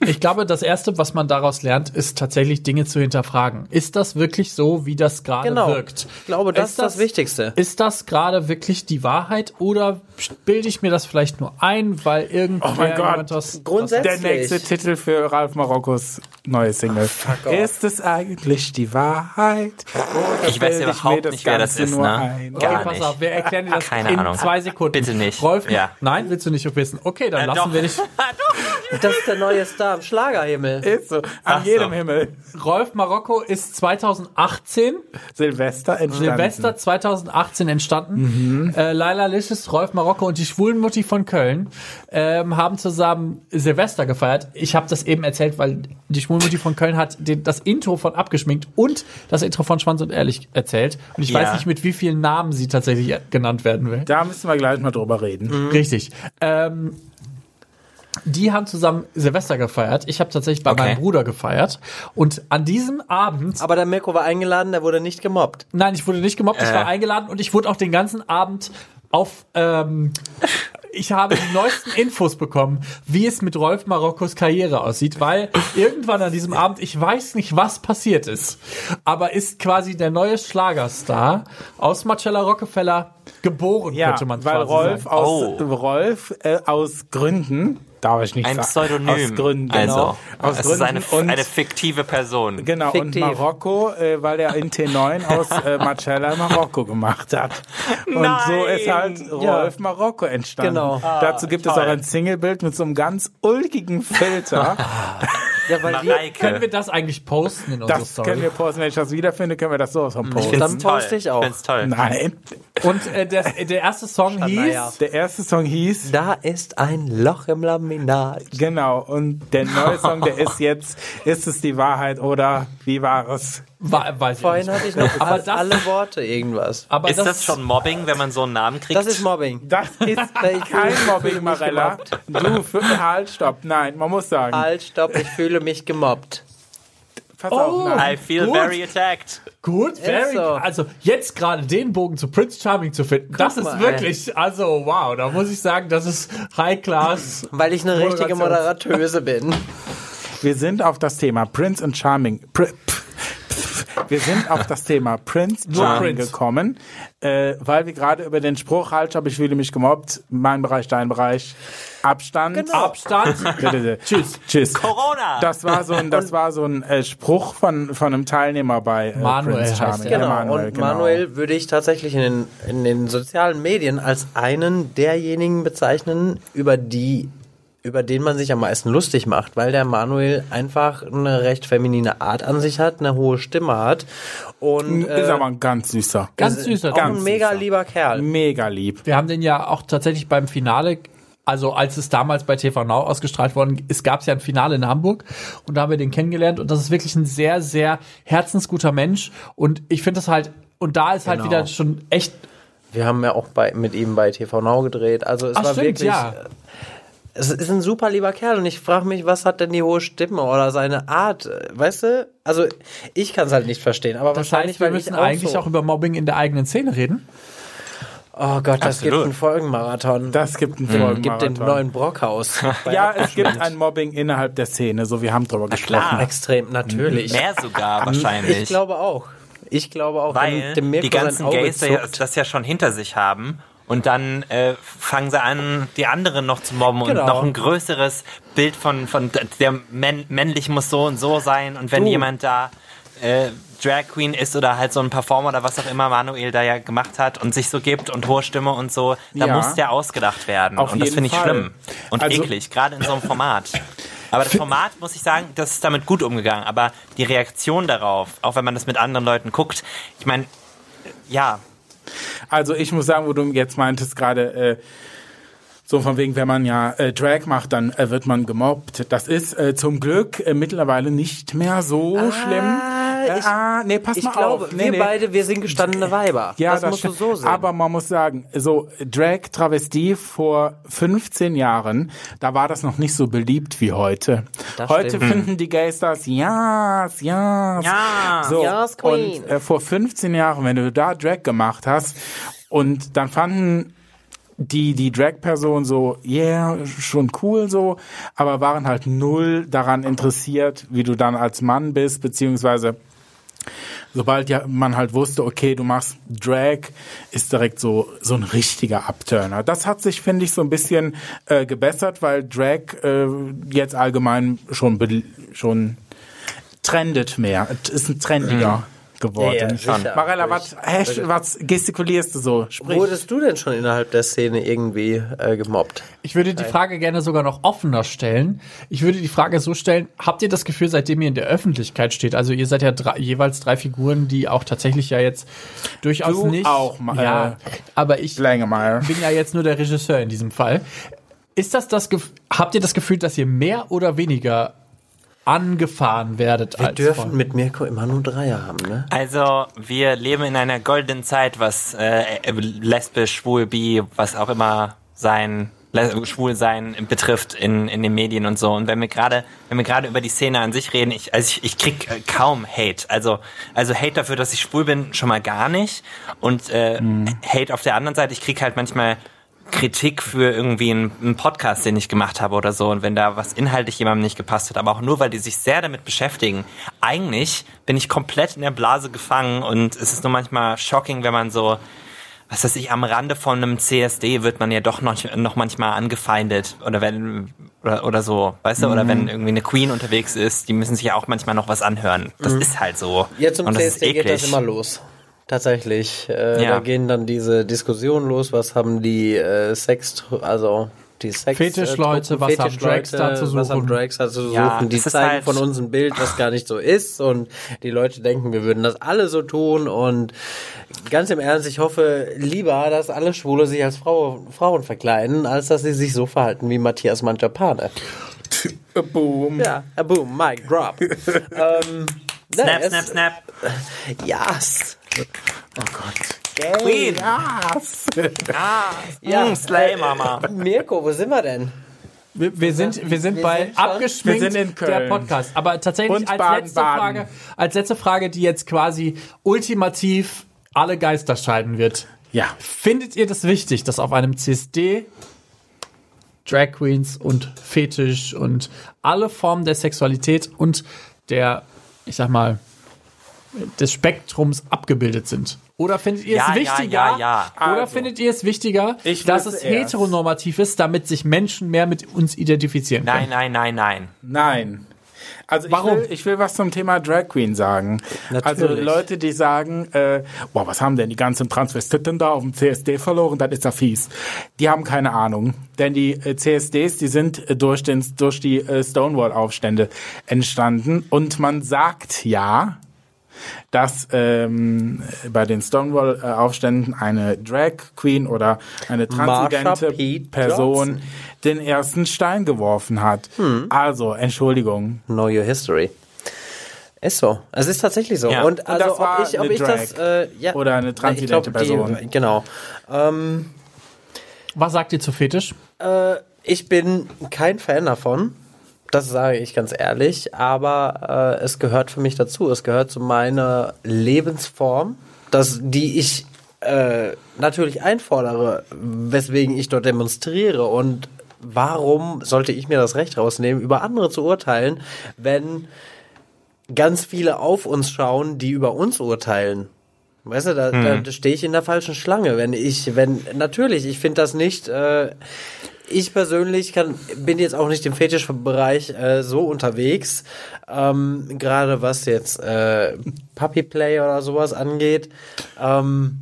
Ich glaube, das Erste, was man daraus lernt, ist tatsächlich Dinge zu hinterfragen. Ist das wirklich so, wie das gerade Genau. wirkt? Ich glaube, das ist das Wichtigste. Ist das gerade wirklich die Wahrheit oder bilde ich mir das vielleicht nur ein, weil irgendwer Oh mein Gott. was, Grundsätzlich. Der nächste Titel für Ralf Marokkos neue Single. off. ist es eigentlich die Wahrheit? Oder Ich weiß überhaupt mir nicht, wer das ist, nur ne? ein? Okay, pass nicht. auf, wir erklären dir das Keine in Ahnung. zwei Sekunden. Bitte nicht. Rolf, Ja. nein, willst du nicht wissen? Okay, dann Äh, lassen doch. wir dich. Das ist der neue Star im Schlagerhimmel. Ist so, an Ach so. jedem Himmel. Rolf Marokko ist 2018, Silvester entstanden. Silvester 2018 entstanden. Äh, Laila Licious, Rolf Marokko und die Schwulenmutti von Köln ähm, haben zusammen Silvester gefeiert. Ich habe das eben erzählt, weil die Schwulenmutti von Köln hat den, das Intro von abgeschminkt und das Intro von Schwanz und Ehrlich erzählt. Und ich Ja. weiß nicht, mit wie vielen Namen sie tatsächlich genannt werden will. Da müssen wir gleich mal drüber reden. Richtig. Ähm, die haben zusammen Silvester gefeiert. Ich habe tatsächlich bei Okay. meinem Bruder gefeiert. Und an diesem Abend, Aber der Mirko war eingeladen, der wurde nicht gemobbt. nein, ich wurde nicht gemobbt, ich Äh. war eingeladen und ich wurde auch den ganzen Abend auf, ähm, ich habe die neuesten Infos bekommen, wie es mit Rolf Marokkos Karriere aussieht, weil irgendwann an diesem Abend, ich weiß nicht, was passiert ist, aber ist quasi der neue Schlagerstar aus Marcella Rockefeller geboren, Ja, könnte man weil quasi Rolf sagen. aus, Oh. Rolf äh, aus Gründen, darf ich nicht Ein sagen. Pseudonym. Aus Gründen, also, genau. Aus es Gründen ist eine, und, eine fiktive Person. Genau, Fiktiv. und Marokko, äh, weil er in T9 aus äh, Marcella Marokko gemacht hat. Und Nein! so ist halt Rolf Marokko entstanden. Genau. Dazu gibt es toll. auch ein Singlebild mit so einem ganz ulkigen Filter. Ja, weil die, Können wir Mareike. das eigentlich posten in unserer Das Story? können wir posten, wenn ich das wiederfinde, können wir das sowas von Ich posten. Dann toll. poste ich auch. Ich find's toll. Nein. Und äh, der, der erste Song hieß. Der erste Song hieß da ist ein Loch im Laminat. Genau, und der neue Song, der ist jetzt, ist es die Wahrheit oder wie war es? Wa- weiß ich Vorhin nicht. hatte ich noch Aber das- alle Worte irgendwas. Aber Ist das, schon Mobbing, wenn man so einen Namen kriegt? Das ist Mobbing. Das ist kein Mobbing, Marella. Du, für, halt, stopp. Nein, man muss sagen. Halt, stopp, ich fühle mich gemobbt. Pass Oh. auf, nein. I feel Gut. very attacked. Gut, very, so. also jetzt gerade den Bogen zu Prince Charming zu finden, das ist mal, wirklich, also wow, da muss ich sagen, das ist High Class. Weil ich eine richtige Moderatöse bin. Wir sind auf das Thema Prince and Charming. Pr wir sind auf das Thema Prince Charming Prince. gekommen, äh, weil wir gerade über den Spruch halt, aber ich fühle mich gemobbt, mein Bereich, dein Bereich, Abstand. Genau. Abstand. Tschüss. Tschüss. Corona! Das war so ein, das war so ein äh, Spruch von, von einem Teilnehmer bei äh, Manuel Prince Charming. Genau. Manuel, und genau. Manuel würde ich tatsächlich in den, in den sozialen Medien als einen derjenigen bezeichnen, über die über den man sich am meisten lustig macht, weil der Manuel einfach eine recht feminine Art an sich hat, eine hohe Stimme hat und Ist äh, aber ein ganz süßer. Ganz süßer. auch ganz ein mega süßer. lieber Kerl. Mega lieb. Wir haben den ja auch tatsächlich beim Finale also als es damals bei TV Now ausgestrahlt worden ist, gab es ja ein Finale in Hamburg und da haben wir den kennengelernt und das ist wirklich ein sehr, sehr herzensguter Mensch und ich finde das halt, und da ist halt Genau. wieder schon echt, Wir haben ja auch bei, mit ihm bei TV Now gedreht. Also es Ach, war stimmt, wirklich. ja. Es ist ein super lieber Kerl und ich frage mich, was hat denn die hohe Stimme oder seine Art? Weißt du? Also ich kann es halt nicht verstehen, aber das wahrscheinlich, heißt, wir weil ich müssen auch eigentlich so. auch über Mobbing in der eigenen Szene reden. Oh Gott, das Absolut. gibt einen Folgenmarathon. Das gibt einen gibt den Folgenmarathon. neuen Brockhaus. Ja, es gibt ein Mobbing innerhalb der Szene, so wir haben drüber gesprochen. klar. Extrem, natürlich. Mehr sogar wahrscheinlich. Ich glaube auch. Ich glaube auch. weil wenn dem Mirko die ganzen Gays ja, das ja schon hinter sich haben. Und dann äh, fangen sie an, die anderen noch zu mobben Genau. und noch ein größeres Bild von, von der Männ, männlich muss so und so sein. Und wenn Du. jemand da äh, Drag Queen ist oder halt so ein Performer oder was auch immer Manuel da ja gemacht hat und sich so gibt und hohe Stimme und so, da Ja. muss der ausgedacht werden. Auf und das finde ich Fall. schlimm und Also- eklig, gerade in so einem Format. Aber das Format, muss ich sagen, das ist damit gut umgegangen. Aber die Reaktion darauf, auch wenn man das mit anderen Leuten guckt, ich meine, ja, Also ich muss sagen, wo du jetzt meintest gerade, äh, so von wegen, wenn man ja äh, Drag macht, dann äh, wird man gemobbt. Das ist äh, zum Glück äh, mittlerweile nicht mehr so schlimm. Äh, ich- ah, nee, pass Ich mal glaube, auf. Nee, wir nee. beide, wir sind gestandene Weiber. Ja, das, musst du so sehen. Aber man muss sagen, so Drag Travestie vor 15 Jahren, da war das noch nicht so beliebt wie heute. Das heute stimmt. finden die Gays das, ja, ja, Ja. so. Yes, Queen. Und äh, vor 15 Jahren, wenn du da Drag gemacht hast und dann fanden die, die Drag-Person so, yeah, schon cool so, aber waren halt null daran interessiert, wie du dann als Mann bist, beziehungsweise sobald ja man halt wusste, okay, du machst Drag, ist direkt so so ein richtiger Upturner. Das hat sich, finde ich, so ein bisschen äh, gebessert, weil Drag äh, jetzt allgemein schon schon trendet mehr. Ist ein trendiger geworden. Ja, ja. Marella, was, was gestikulierst du so? Sprich. Wurdest du denn schon innerhalb der Szene irgendwie äh, gemobbt? Ich würde die Frage gerne sogar noch offener stellen. Ich würde die Frage so stellen, habt ihr das Gefühl, seitdem ihr in der Öffentlichkeit steht, also ihr seid ja drei, jeweils drei Figuren, die auch tatsächlich ja jetzt durchaus Du nicht... auch, Ma- ja, äh, aber ich Längemeier. bin ja jetzt nur der Regisseur in diesem Fall. Ist das das, Gef- habt ihr das Gefühl, dass ihr mehr oder weniger angefahren werdet Wir als dürfen vorher? mit Mirko immer nur Dreier haben, ne? Also, wir leben in einer goldenen Zeit, was äh, lesbisch, schwul, bi, was auch immer sein, schwul sein betrifft in, in den Medien und so. Und wenn wir gerade, wenn wir gerade über die Szene an sich reden, ich, also ich, ich krieg äh, kaum Hate. Also, also Hate dafür, dass ich schwul bin, schon mal gar nicht. Und äh, Hate auf der anderen Seite, ich krieg halt manchmal Kritik für irgendwie einen, einen Podcast, den ich gemacht habe oder so. Und wenn da was inhaltlich jemandem nicht gepasst hat, aber auch nur, weil die sich sehr damit beschäftigen. Eigentlich bin ich komplett in der Blase gefangen und es ist nur manchmal shocking, wenn man so, was weiß ich, am Rande von einem CSD wird man ja doch noch, noch manchmal angefeindet oder wenn, oder, oder so, weißt du, oder wenn irgendwie eine Queen unterwegs ist, die müssen sich ja auch manchmal noch was anhören. Das ist halt so. Jetzt zum und das ist CSD geht das immer los. Tatsächlich. Äh, Ja. Da gehen dann diese Diskussionen los, was haben die äh, Sex, also die Sex Fetischleute, äh, was haben Fetischleute, Drags da zu Was haben suchen? Drags da zu suchen? Ja, die zeigen halt- von uns ein Bild, was gar nicht so ist und die Leute denken, wir würden das alle so tun und ganz im Ernst, ich hoffe lieber, dass alle Schwule sich als Frau, Frauen verkleiden, als dass sie sich so verhalten wie Matthias Manjapane. Boom. Ja, a boom, mic drop. ähm, Snap, ne, snap, es- snap. Yes. Queen. Yes. Ja, Mm, Slay, Mama. Mirko, wo sind wir denn? Wir, wir sind, wir sind Wir bei sind abgeschminkt Wir sind in Köln. der Podcast. Aber tatsächlich Und als Baden, letzte Baden. Frage, als letzte Frage, die jetzt quasi ultimativ alle Geister scheiden wird. Ja. Findet ihr das wichtig, dass auf einem CSD Drag Queens und Fetisch und alle Formen der Sexualität und der, ich sag mal, des Spektrums abgebildet sind? Oder findet ihr Ja, es wichtiger? ja, ja. Oder Also, findet ihr es wichtiger, ich dass es erst. heteronormativ ist, damit sich Menschen mehr mit uns identifizieren können? Nein, nein, nein, nein. Nein. Also ich Warum? will, ich will was zum Thema Drag Queen sagen. Also Natürlich. Leute, die sagen, äh, boah, was haben denn die ganzen Transvestiten da auf dem CSD verloren, das ist ja fies. Die haben keine Ahnung. Denn die äh, CSDs, die sind äh, durch, den, durch die äh, Stonewall-Aufstände entstanden. Und man sagt ja, dass ähm, bei den Stonewall-Aufständen eine Drag Queen oder eine transidente. Person den ersten Stein geworfen hat. Also, Entschuldigung. Know your history. Ist so. Es ist tatsächlich so. Ja. Und Und also das war ob ich, ob eine ich das äh, ja, Oder eine transidente glaub, die- Person. Genau. Ähm, Was sagt ihr zu Fetisch? äh, ich bin kein Fan davon. Das sage ich ganz ehrlich, aber äh, es gehört für mich dazu. Es gehört zu meiner Lebensform, dass, die ich äh, natürlich einfordere, weswegen ich dort demonstriere. Und warum sollte ich mir das Recht rausnehmen, über andere zu urteilen, wenn ganz viele auf uns schauen, die über uns urteilen? Weißt du, da, da stehe ich in der falschen Schlange. Wenn ich, wenn, natürlich, ich finde das nicht, äh, ich persönlich kann, bin jetzt auch nicht im Fetischbereich äh, so unterwegs, ähm, gerade was jetzt äh, Puppy Play oder sowas angeht. Ähm,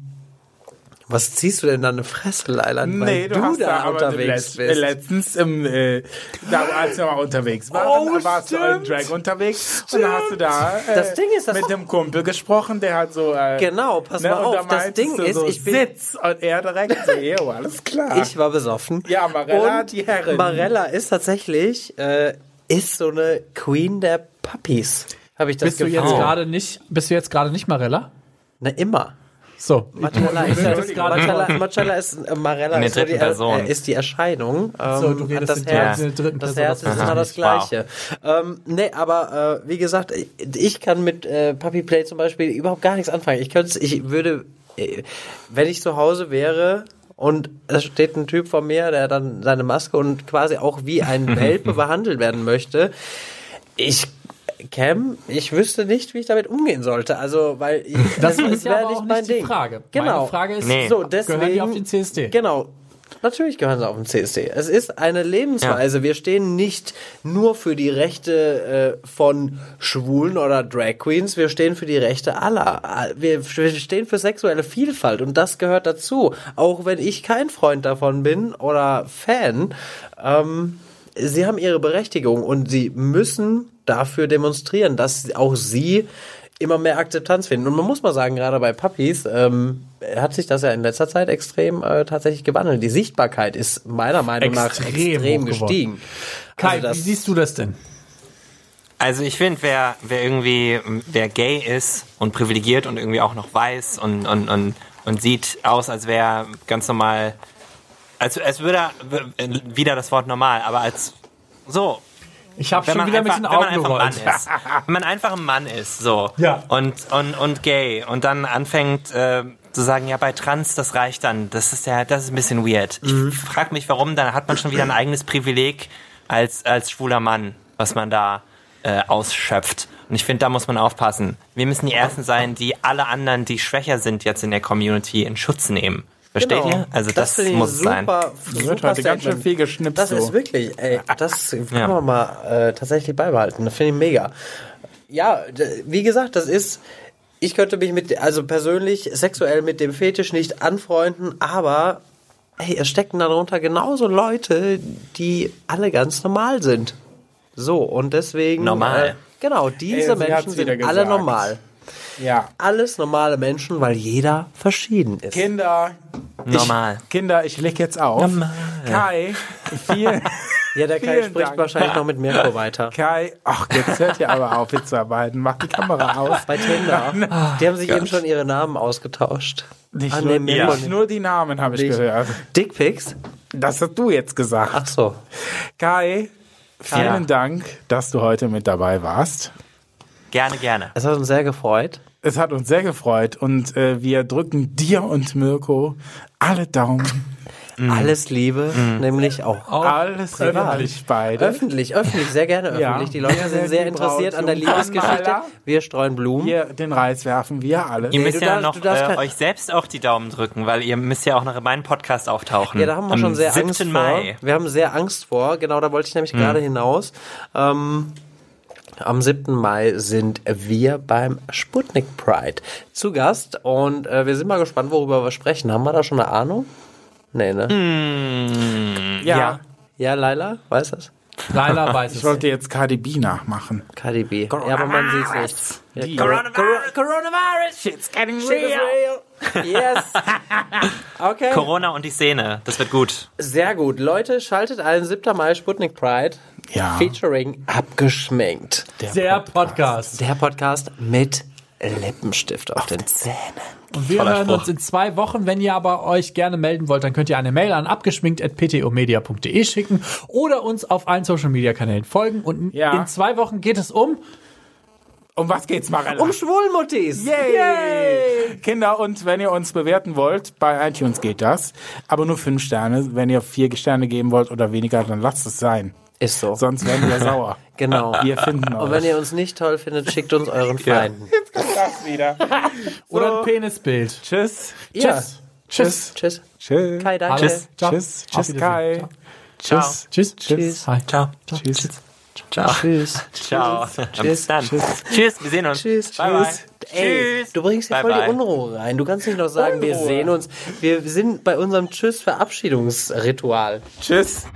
was ziehst du denn da eine Fresse, Leiland, weil Nee, du, du, hast da unterwegs bist? letztens, im, äh, da, als wir mal unterwegs waren, Oh, warst du in stimmt. Drag unterwegs und dann hast du da äh, Das Ding ist, das- mit dem Kumpel gesprochen, der hat so äh, Genau, pass mal und auf, da das Ding du ist, so, ich bin- Sitz und er direkt so, jo, alles klar. Ich war besoffen. Ja, Marella, Und die Herrin. Marella ist tatsächlich, äh, ist so eine Queen der Puppies. Habe ich das Bist du jetzt gerade nicht, bist du jetzt gerade nicht Marella? Na, immer. So. Marcella ist, gerade Marcella, ist, Marella In der ist, so die, äh, ist die Erscheinung. Ähm, So, du redest das in Herz, der dritten das Person, Herz ist immer das Wow. Gleiche. Ähm, nee, aber äh, wie gesagt, ich- ich kann mit äh, Puppy Play zum Beispiel überhaupt gar nichts anfangen. Ich könnte, ich würde, äh, wenn ich zu Hause wäre und es steht ein Typ vor mir, der dann seine Maske und quasi auch wie ein Welpe behandelt werden möchte, ich Cam, ich wüsste nicht, wie ich damit umgehen sollte. Also, weil ich, Das es ist ja auch mein nicht die Ding. Frage. Genau. Meine Frage ist, Nee. So, deswegen, gehören die auf den CSD? Genau. Natürlich gehören sie auf den CSD. Es ist eine Lebensweise. Wir stehen nicht nur für die Rechte äh, von Schwulen oder Drag Queens, wir stehen für die Rechte aller. Wir, wir stehen für sexuelle Vielfalt und das gehört dazu. Auch wenn ich kein Freund davon bin oder Fan, ähm, sie haben ihre Berechtigung und sie müssen dafür demonstrieren, dass auch sie immer mehr Akzeptanz finden. Und man muss mal sagen, gerade bei Puppies ähm, hat sich das ja in letzter Zeit extrem äh, tatsächlich gewandelt. Die Sichtbarkeit ist meiner Meinung nach Extrem extrem gestiegen. Kai, Also das- wie siehst du das denn? Also ich finde, wer, wer irgendwie, wer gay ist und privilegiert und irgendwie auch noch weiß und, und, und, und sieht aus, als wäre ganz normal, als, als würde er, wieder das Wort normal, aber als so, Ich habe schon wieder ein einfach, bisschen wenn man Augen einfach ein Mann ist. Wenn man einfach ein Mann ist, so. Ja. Und, und, und gay. Und dann anfängt äh, zu sagen, ja, bei Trans, das reicht dann. Das ist ja, das ist ein bisschen weird. Ich Mhm. frage mich, warum, dann hat man schon wieder ein eigenes Privileg als, als schwuler Mann, was man da äh, ausschöpft. Und ich finde, da muss man aufpassen. Wir müssen die Ersten sein, die alle anderen, die schwächer sind jetzt in der Community, in Schutz nehmen. Versteht Genau. ihr? Also das, finde ich muss sein. super, wird super heute ganz schön viel geschnipst, Das so. ist wirklich, ey, das kann Ja. man mal äh, tatsächlich beibehalten. Das finde ich mega. Ja, wie gesagt, das ist, ich könnte mich mit, also persönlich sexuell mit dem Fetisch nicht anfreunden, aber hey, es stecken darunter genauso Leute, die alle ganz normal sind. So, und deswegen. Normal. Äh, genau, diese Ey, Menschen sind alle normal. Ja. Alles normale Menschen, weil jeder verschieden ist. Kinder, Normal. Kinder, ich leg jetzt auf. Normal. Kai, viel, Ja, der Kai spricht Dank. wahrscheinlich noch mit Mirko weiter. Kai, ach, jetzt hört ihr aber auf mitzuarbeiten. Macht die Kamera aus. Bei Tinder. Die haben sich eben schon ihre Namen ausgetauscht. Nicht, Ah, nur, nee, Mirko nicht nur die Namen habe ich Nicht. gehört. Dickpics? Das hast du jetzt gesagt. Ach so. Kai, vielen Ja. Dank, dass du heute mit dabei warst. Gerne, gerne. Es hat uns sehr gefreut. Es hat uns sehr gefreut und äh, wir drücken dir und Mirko alle Daumen. Alles Liebe, nämlich auch. Alles öffentlich beide. Öffentlich, öffentlich, sehr gerne Ja. öffentlich. Die Leute sind sehr interessiert an der Liebesgeschichte. Wir streuen Blumen. Hier den Reis werfen wir alle. Ihr müsst du ja darfst- noch äh, euch selbst auch die Daumen drücken, weil ihr müsst ja auch noch in meinem Podcast auftauchen. Ja, da haben wir Am schon sehr 7. Angst Mai. vor. Wir haben sehr Angst vor. Genau, da wollte ich nämlich gerade hinaus. Ähm, am 7. Mai sind wir beim Sputnik Pride zu Gast und äh, wir sind mal gespannt, worüber wir sprechen. Haben wir da schon eine Ahnung? Nee, ne? Hm. ja. ja. Ja, Laila, weißt du das? Laila weiß Ich es. wollte jetzt Cardi B nachmachen. KDB. Ja, aber man sieht es nicht. Ja, Coronavirus. Coronavirus, shit's getting Shit is real. Yes. Okay. Corona und die Szene. Das wird gut. Sehr gut. Leute, schaltet ein 7. Mai Sputnik Pride. Ja. Featuring abgeschminkt. Der Podcast. Der Podcast mit Lippenstift auf den Zähnen. Und wir Toller hören Spruch. uns in zwei Wochen. Wenn ihr aber euch gerne melden wollt, dann könnt ihr eine Mail an abgeschminkt.ptomedia.de schicken oder uns auf allen Social Media Kanälen folgen. Und Ja. in zwei Wochen geht es um Um was geht's, Marella? Um Schwulmuttis. Yay! Kinder, und wenn ihr uns bewerten wollt, bei iTunes geht das. Aber nur fünf Sterne. Wenn ihr vier Sterne geben wollt oder weniger, dann lasst es sein. Ist so. Sonst werden wir sauer. Genau. Wir finden euch. Und wenn ihr uns nicht toll findet, schickt uns euren Feinden. das wieder. oder ein Penisbild. Tschüss. Tschüss. Tschüss. Tschüss. Tschüss. Kai, danke. Tschüss. Tschüss. Tschüss. Kai. Tschüss. Tschüss. Tschüss. Hi. Ciao. Tschüss. Ciao. Tschüss. Ciao. Tschüss. Dann. Tschüss. Tschüss. Wir sehen uns. Tschüss. Bye Tschüss. Ey, du bringst hier bye voll bye. die Unruhe rein. Du kannst nicht noch sagen, Unruhe. wir sehen uns. Wir sind bei unserem Tschüss-Verabschiedungsritual. Tschüss.